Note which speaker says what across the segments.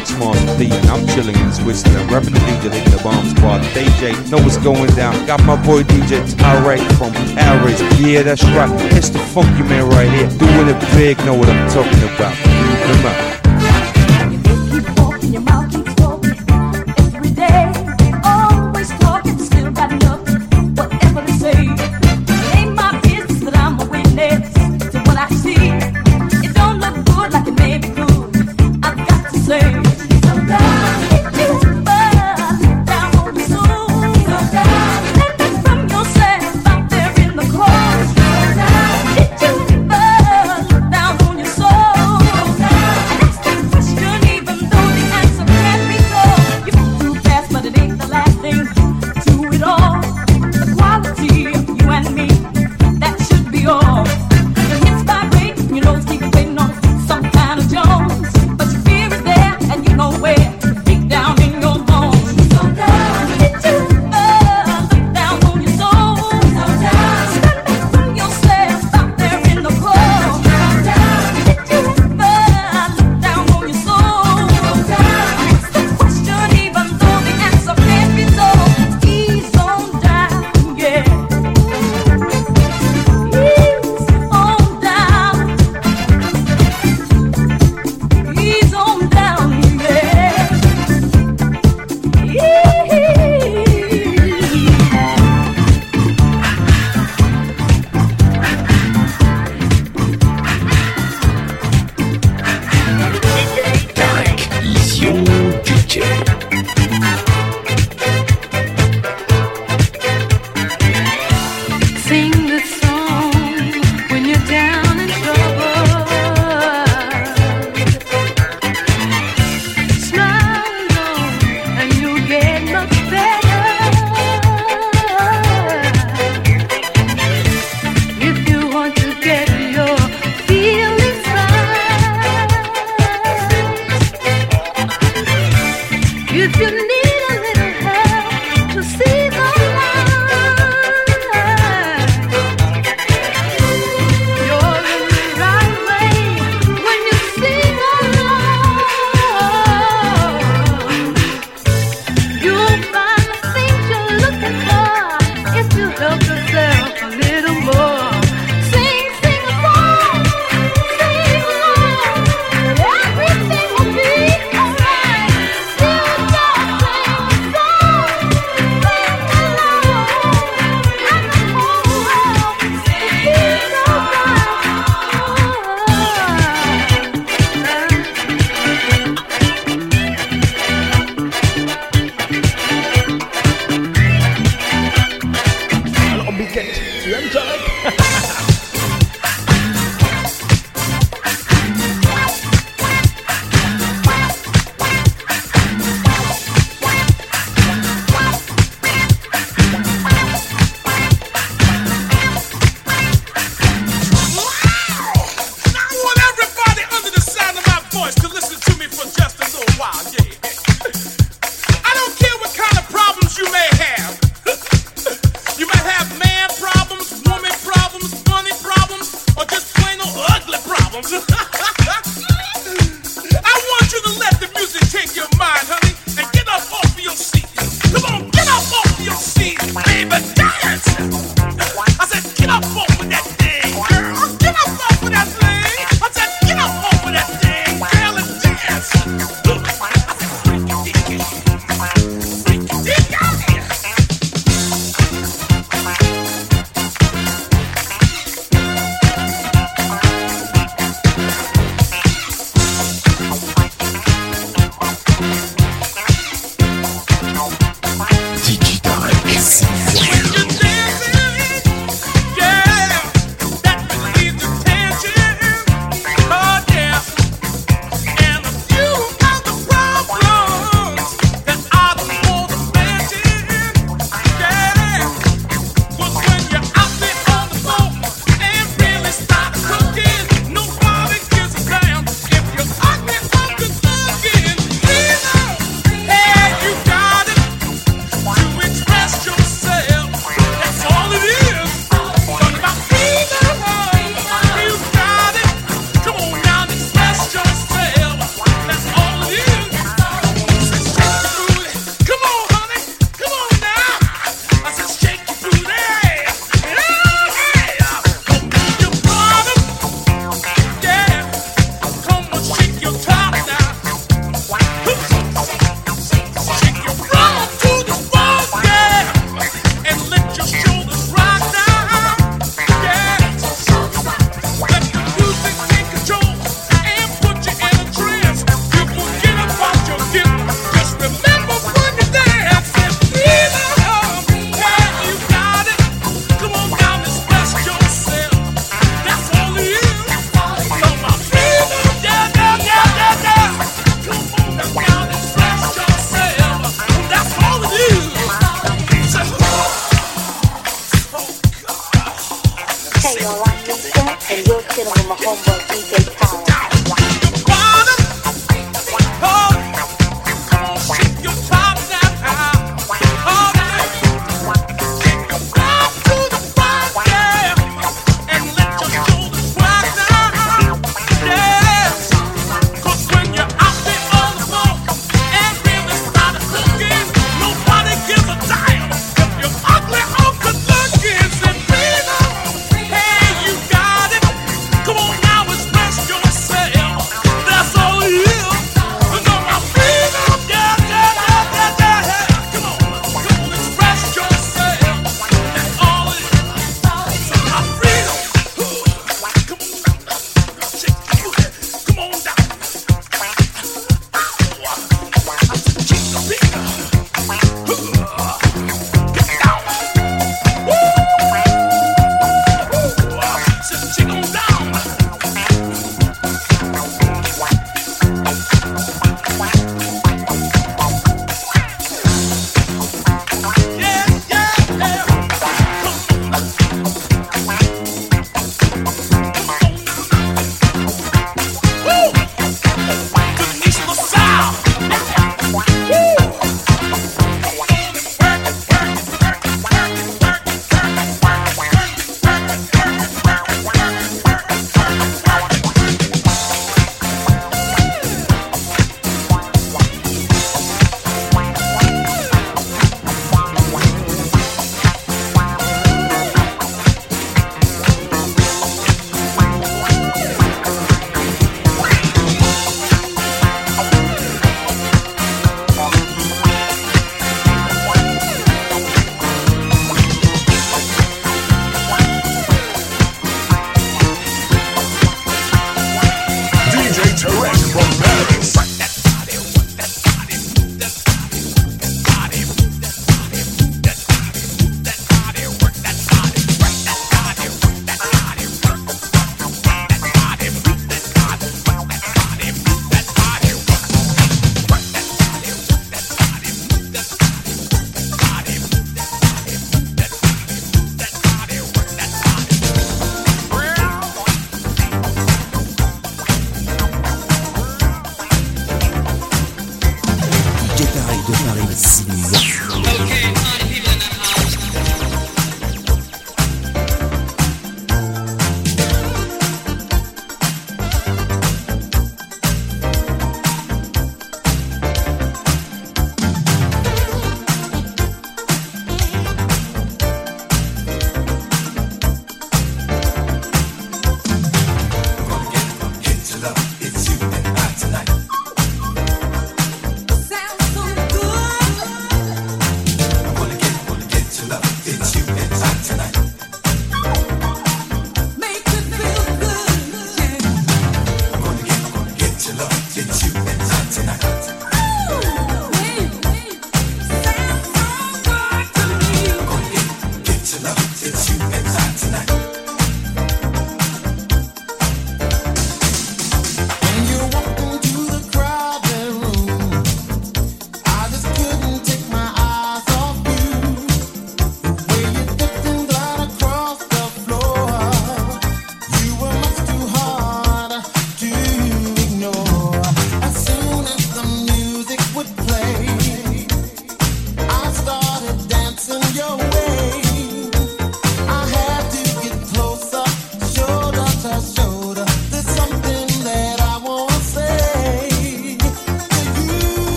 Speaker 1: Flex Master D, and I'm chilling in Switzerland, rapping the DJ hitting the bomb squad. DJ, know what's going down. Got my boy DJ Tarek from Paris. Yeah, that's right. It's the funky man right here, doing it big. Know what I'm talking about. Come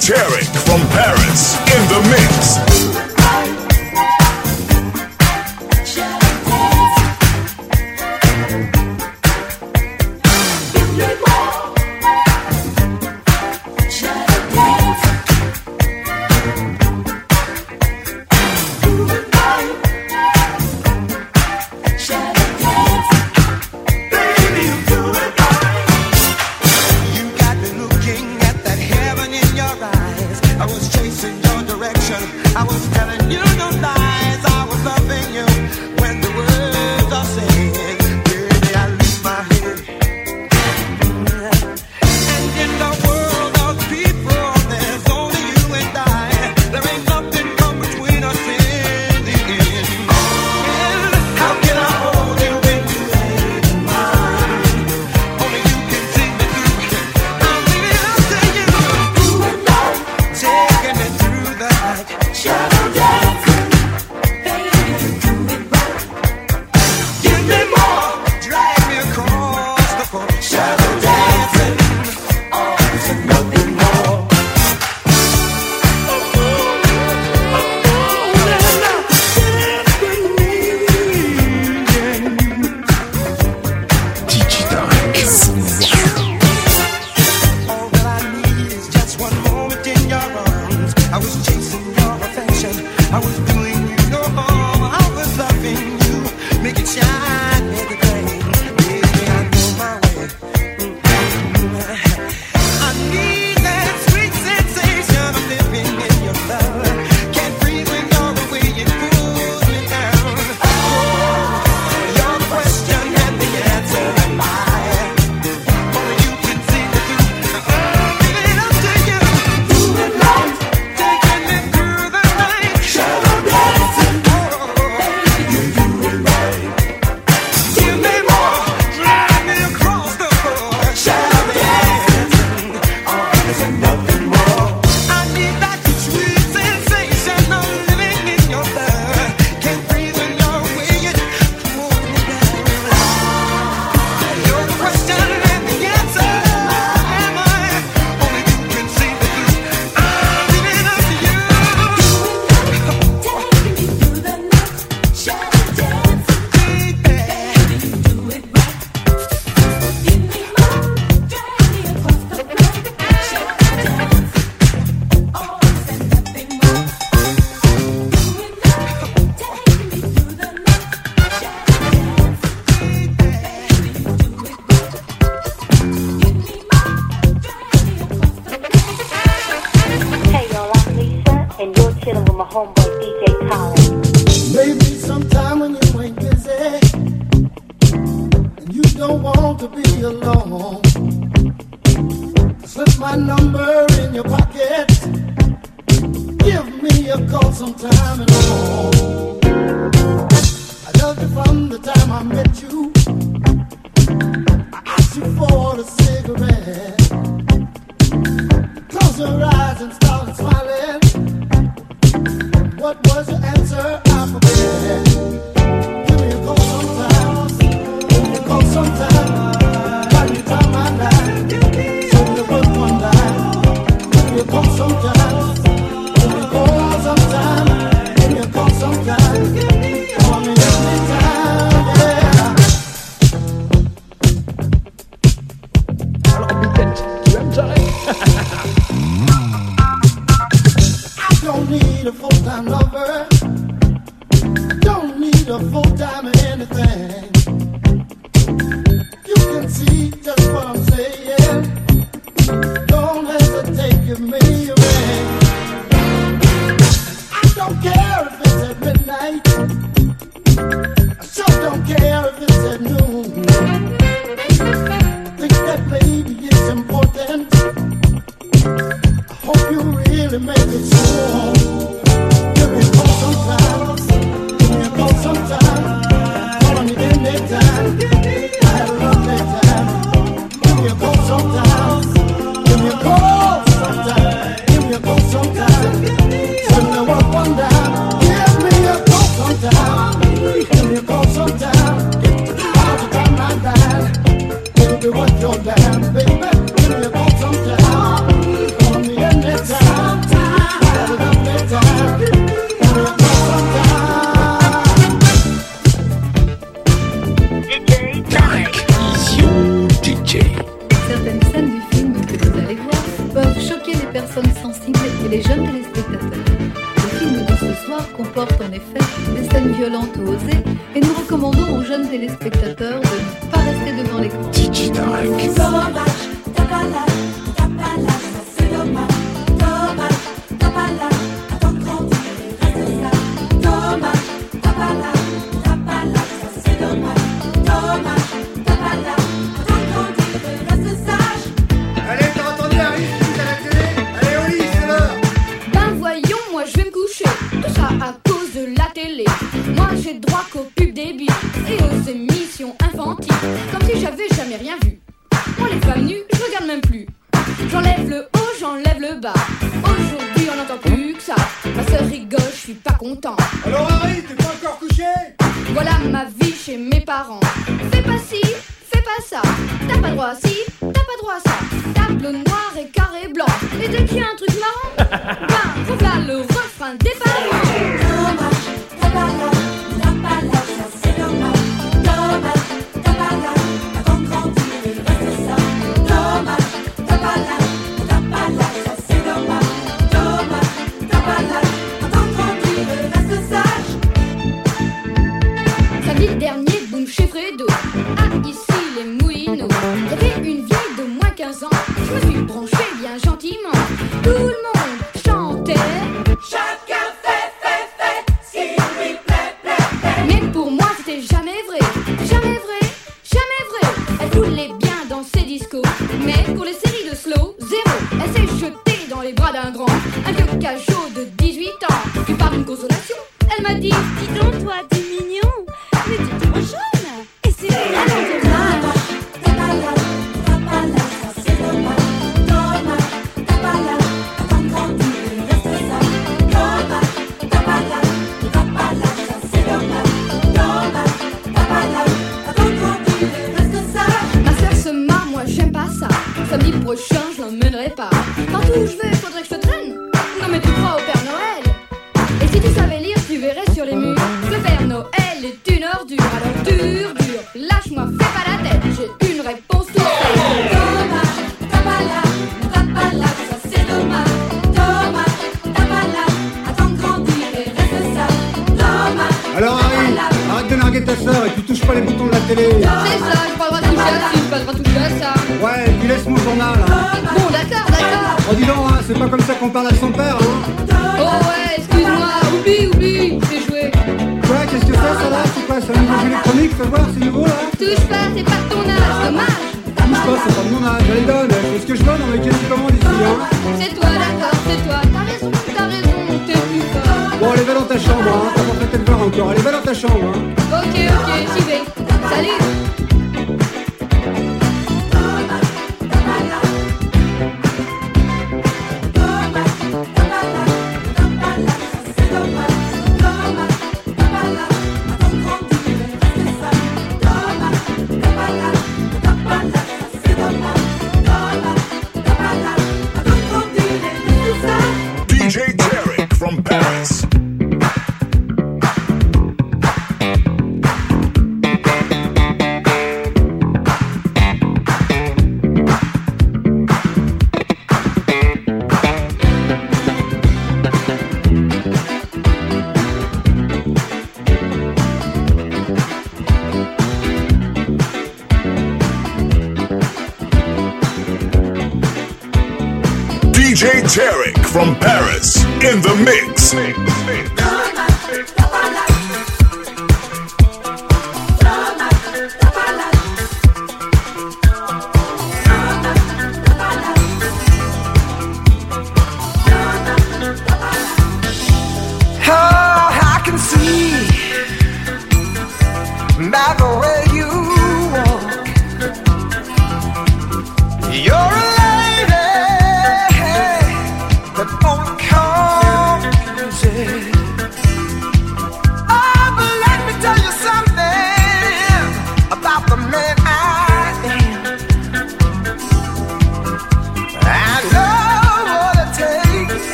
Speaker 2: Tarek
Speaker 3: from Paris in the mix.
Speaker 4: homeboy DJ Khaled.
Speaker 5: Maybe sometime when you ain't busy and you don't want to be alone, slip my number in your pocket. Give me a call sometime.
Speaker 6: touche pas, c'est pas ton âge, dommage.
Speaker 7: Touche pas, c'est pas mon âge, allez donne, tout ce que je donne, on est quasi comment d'ici, hein.
Speaker 6: C'est toi, d'accord, c'est toi, t'as raison, t'as raison, t'es plus fort.
Speaker 7: Bon, allez, va dans ta chambre, hein, t'as pas fait tel encore, allez, va dans ta chambre, hein.
Speaker 6: Ok, ok, j'y vais, salut.
Speaker 3: from Paris in the mix.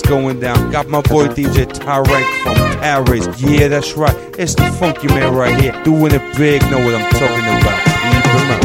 Speaker 5: what's going down. Got my boy DJ Tyrek from Paris. Yeah, that's right. It's the funky man right here. Doing it big, know what I'm talking about. Leave him out.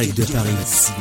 Speaker 3: DJ Tarek de Paris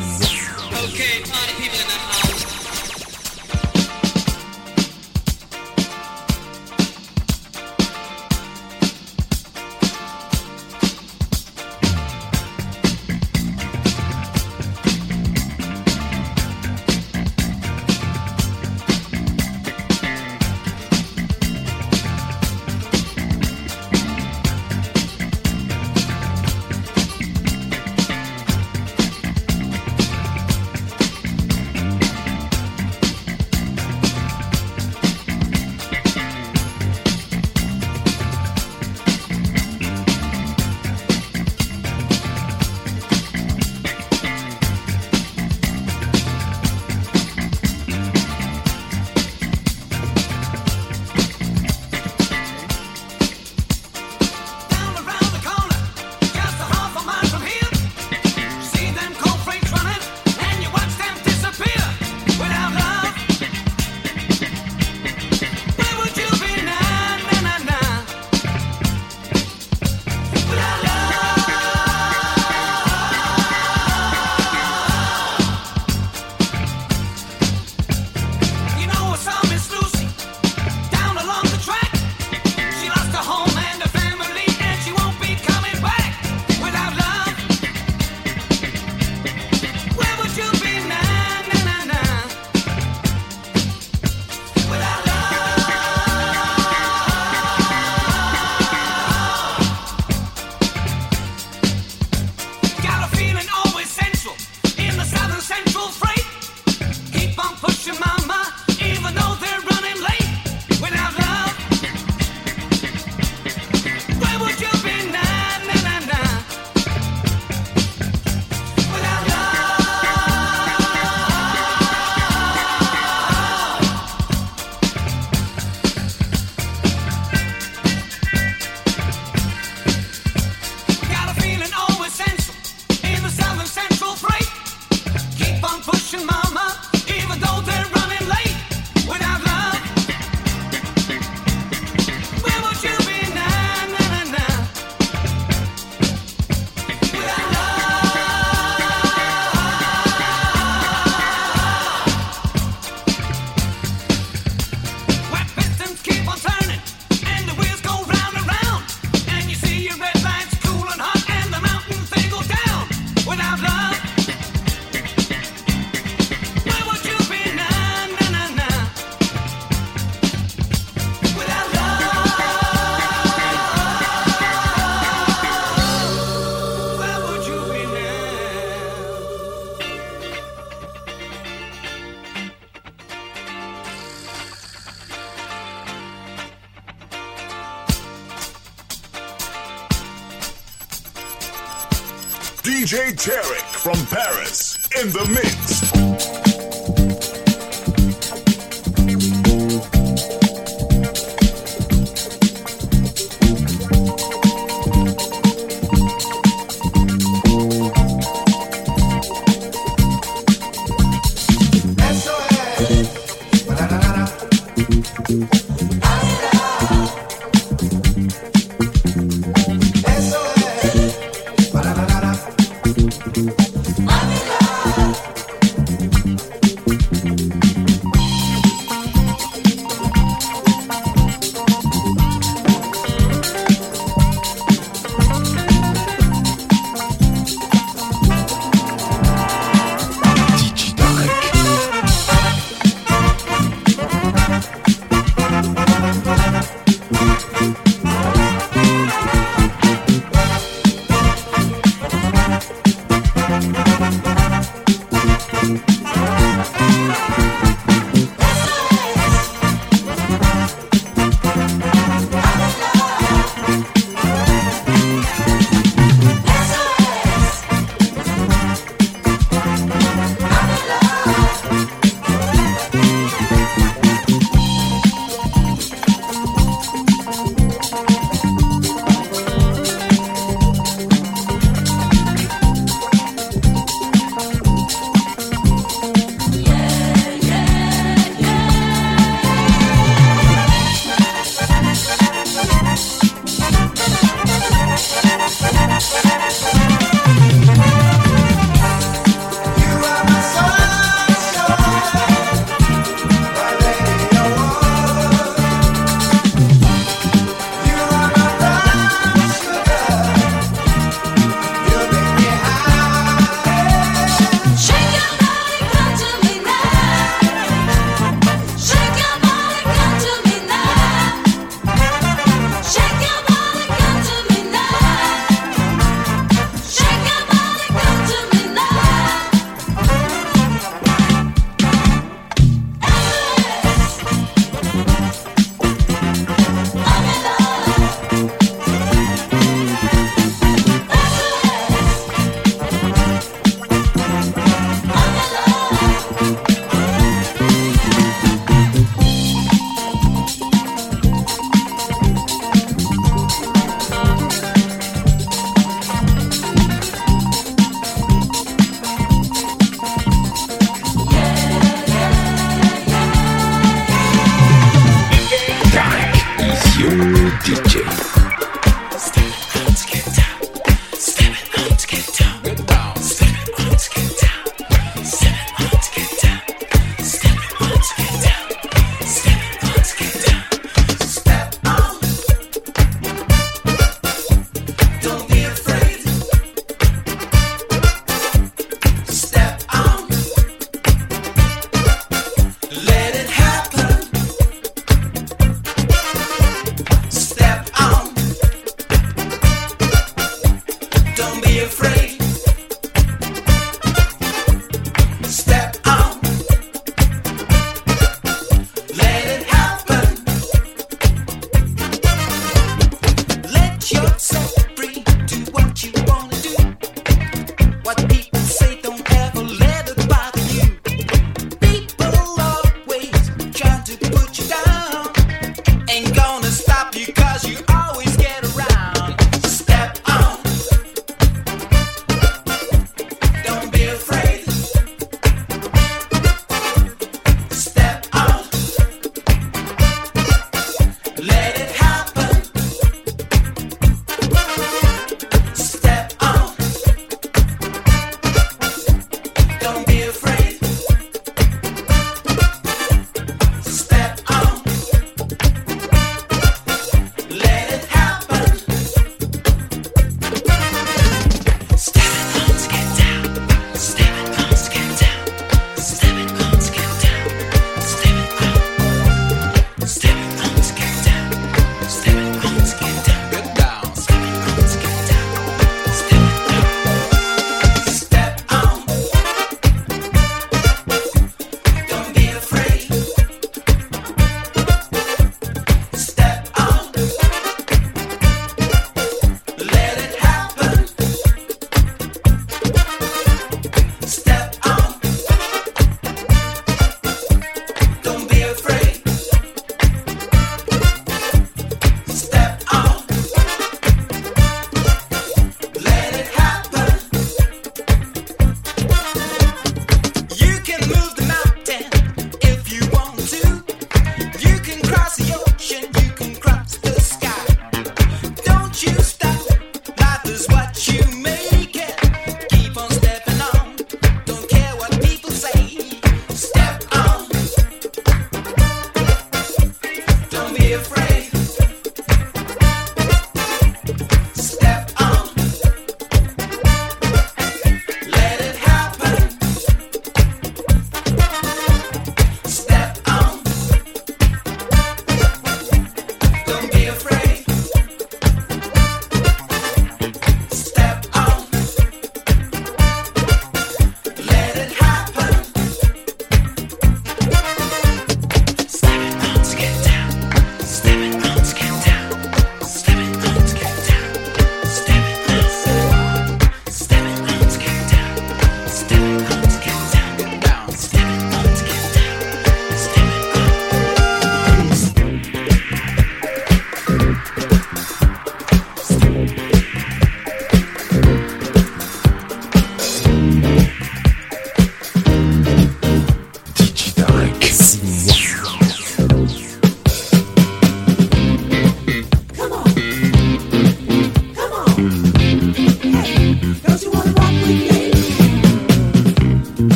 Speaker 8: DJ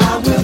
Speaker 9: I will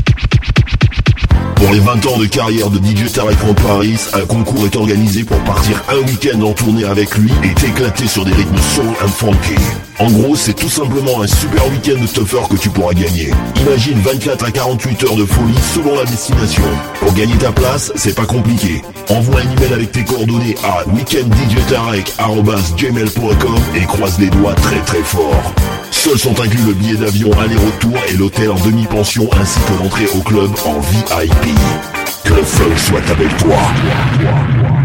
Speaker 10: Pour les 20 ans de carrière de DJ Tarek en Paris, un concours est organisé pour partir un week-end en tournée avec lui et t'éclater sur des rythmes soul and funky. En gros, c'est tout simplement un super week-end de stuffer que tu pourras gagner. Imagine 24 à 48 heures de folie selon la destination. Pour gagner ta place, c'est pas compliqué. Envoie un email avec tes coordonnées à weekenddjtarek.gmail.com et croise les doigts très très fort. Seuls sont inclus le billet d'avion aller-retour et l'hôtel en demi-pension ainsi que l'entrée au club en VIP. Que le funk soit avec toi.